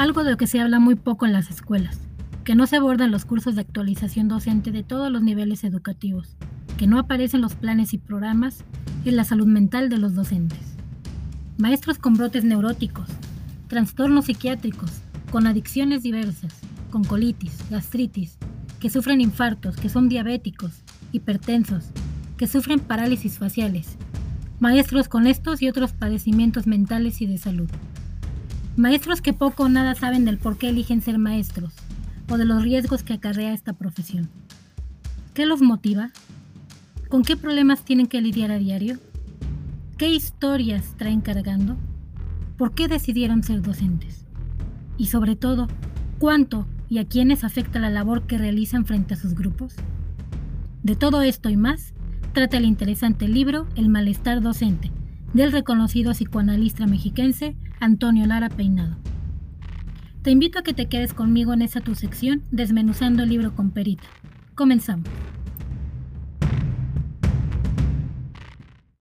algo de lo que se habla muy poco en las escuelas, que no se abordan los cursos de actualización docente de todos los niveles educativos, que no aparecen los planes y programas en la salud mental de los docentes. Maestros con brotes neuróticos, trastornos psiquiátricos, con adicciones diversas, con colitis, gastritis, que sufren infartos, que son diabéticos, hipertensos, que sufren parálisis faciales, maestros con estos y otros padecimientos mentales y de salud. Maestros que poco o nada saben del por qué eligen ser maestros o de los riesgos que acarrea esta profesión. ¿Qué los motiva? ¿Con qué problemas tienen que lidiar a diario? ¿Qué historias traen cargando? ¿Por qué decidieron ser docentes? Y sobre todo, ¿cuánto y a quiénes afecta la labor que realizan frente a sus grupos? De todo esto y más, trata el interesante libro El malestar docente, del reconocido psicoanalista mexiquense Antonio Lara Peinado. Te invito a que te quedes conmigo en esa tu sección desmenuzando el libro con Perita. Comenzamos.